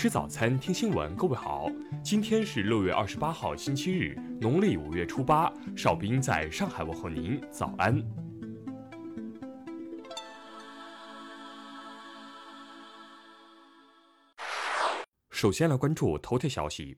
吃早餐，听新闻。各位好，今天是六月二十八号，星期日，农历五月初八。邵兵在上海问候您，早安。首先来关注头条消息。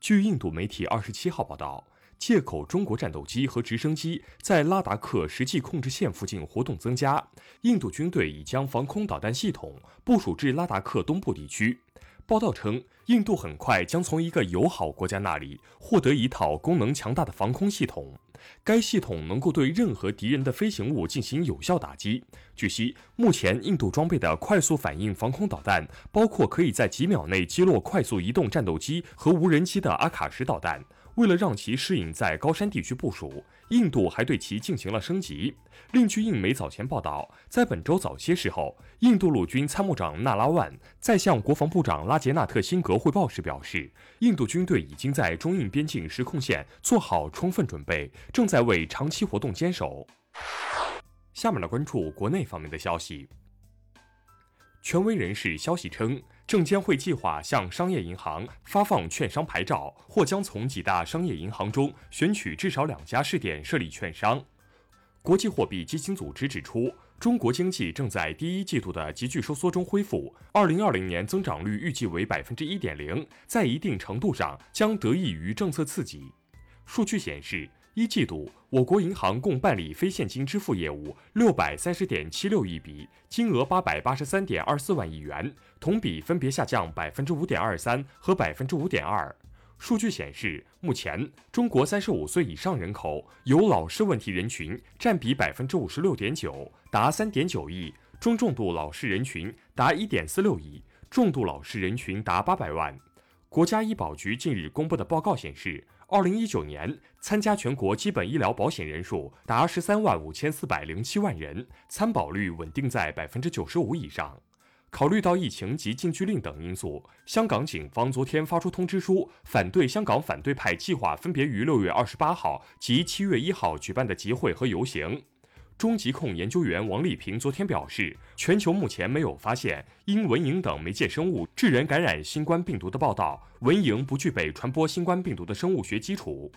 据印度媒体二十七号报道。借口中国战斗机和直升机在拉达克实际控制线附近活动增加，印度军队已将防空导弹系统部署至拉达克东部地区。报道称，印度很快将从一个友好国家那里获得一套功能强大的防空系统，该系统能够对任何敌人的飞行物进行有效打击。据悉，目前印度装备的快速反应防空导弹包括可以在几秒内击落快速移动战斗机和无人机的阿卡什导弹。为了让其适应在高山地区部署，印度还对其进行了升级。另据印媒早前报道，在本周早些时候，印度陆军参谋长纳拉万在向国防部长拉杰纳特辛格汇报时表示，印度军队已经在中印边境实控线做好充分准备，正在为长期活动坚守。下面来关注国内方面的消息。权威人士消息称。证监会计划向商业银行发放券商牌照，或将从几大商业银行中选取至少两家试点设立券商。国际货币基金组织指出，中国经济正在第一季度的急剧收缩中恢复，二零二零年增长率预计为百分之一点零，在一定程度上将得益于政策刺激。数据显示。一季度，我国银行共办理非现金支付业务六百三十点七六亿笔，金额八百八十三点二四万亿元，同比分别下降百分之五点二三和百分之五点二。数据显示，目前中国三十五岁以上人口有老视问题人群占比百分之五十六点九，达三点九亿；中重度老视人群达一点四六亿，重度老视人群达八百万。国家医保局近日公布的报告显示。二零一九年参加全国基本医疗保险人数达十三万五千四百零七万人，参保率稳定在百分之九十五以上。考虑到疫情及禁聚令等因素，香港警方昨天发出通知书，反对香港反对派计划分别于六月二十八号及七月一号举办的集会和游行。中疾控研究员王丽萍昨天表示，全球目前没有发现因蚊蝇等媒介生物致人感染新冠病毒的报道，蚊蝇不具备传播新冠病毒的生物学基础。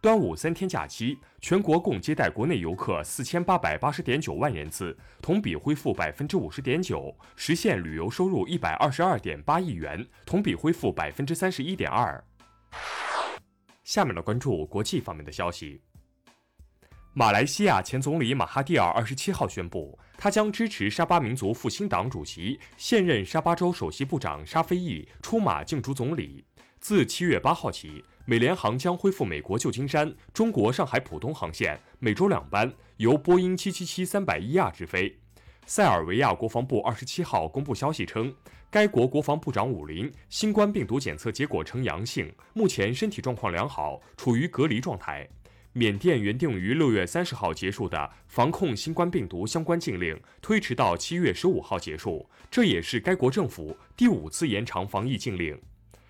端午三天假期，全国共接待国内游客四千八百八十点九万人次，同比恢复百分之五十点九，实现旅游收入一百二十二点八亿元，同比恢复百分之三十一点二。下面来关注国际方面的消息。马来西亚前总理马哈蒂尔二十七号宣布，他将支持沙巴民族复兴党主席、现任沙巴州首席部长沙菲义出马竞逐总理。自七月八号起，美联航将恢复美国旧金山、中国上海浦东航线，每周两班，由波音七七七三百一亚直飞。塞尔维亚国防部二十七号公布消息称，该国国防部长武林新冠病毒检测结果呈阳性，目前身体状况良好，处于隔离状态。缅甸原定于六月三十号结束的防控新冠病毒相关禁令推迟到七月十五号结束，这也是该国政府第五次延长防疫禁令。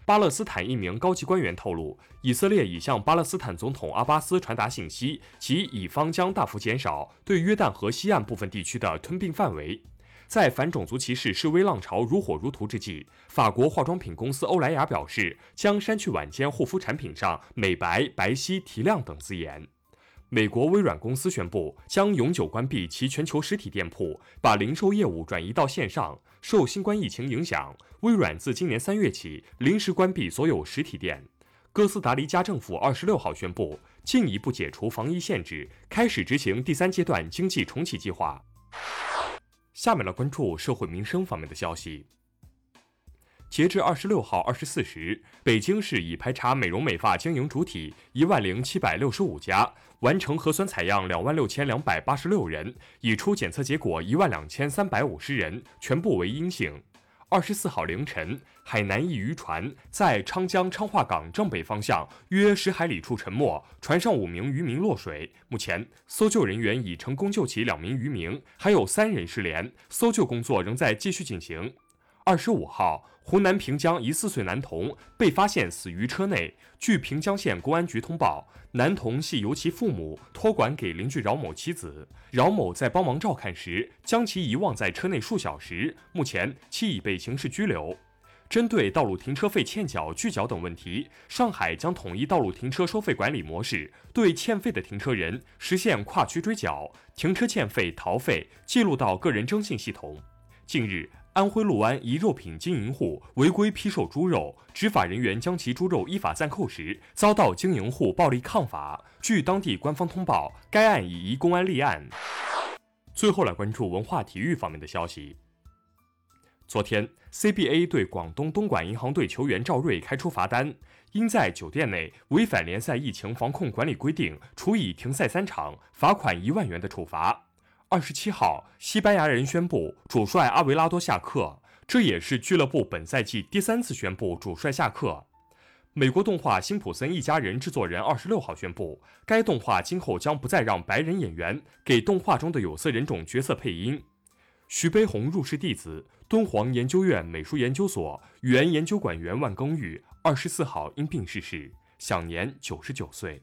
巴勒斯坦一名高级官员透露，以色列已向巴勒斯坦总统阿巴斯传达信息，其以方将大幅减少对约旦河西岸部分地区的吞并范围。在反种族歧视示威浪潮如火如荼之际，法国化妆品公司欧莱雅表示将删去晚间护肤产品上美白、白皙、提亮等字眼。美国微软公司宣布将永久关闭其全球实体店铺，把零售业务转移到线上。受新冠疫情影响，微软自今年三月起临时关闭所有实体店。哥斯达黎加政府二十六号宣布进一步解除防疫限制，开始执行第三阶段经济重启计划。下面来关注社会民生方面的消息。截至二十六号二十四时，北京市已排查美容美发经营主体一万零七百六十五家，完成核酸采样两万六千两百八十六人，已出检测结果一万两千三百五十人，全部为阴性。二十四号凌晨，海南一渔船在昌江昌化港正北方向约十海里处沉没，船上五名渔民落水。目前，搜救人员已成功救起两名渔民，还有三人失联，搜救工作仍在继续进行。二十五号，湖南平江一四岁男童被发现死于车内。据平江县公安局通报，男童系由其父母托管给邻居饶某妻子，饶某在帮忙照看时将其遗忘在车内数小时。目前，其已被刑事拘留。针对道路停车费欠缴、拒缴等问题，上海将统一道路停车收费管理模式，对欠费的停车人实现跨区追缴，停车欠费逃费记录到个人征信系统。近日，安徽六安一肉品经营户违规批售猪肉，执法人员将其猪肉依法暂扣时，遭到经营户暴力抗法。据当地官方通报，该案已移公安立案。最后来关注文化体育方面的消息。昨天，CBA 对广东东莞银行队球员赵睿开出罚单，因在酒店内违反联赛疫情防控管理规定，处以停赛三场、罚款一万元的处罚。二十七号，西班牙人宣布主帅阿维拉多下课，这也是俱乐部本赛季第三次宣布主帅下课。美国动画《辛普森一家人》制作人二十六号宣布，该动画今后将不再让白人演员给动画中的有色人种角色配音。徐悲鸿入室弟子，敦煌研究院美术研究所原研究馆员万庚玉二十四号因病逝世，享年九十九岁。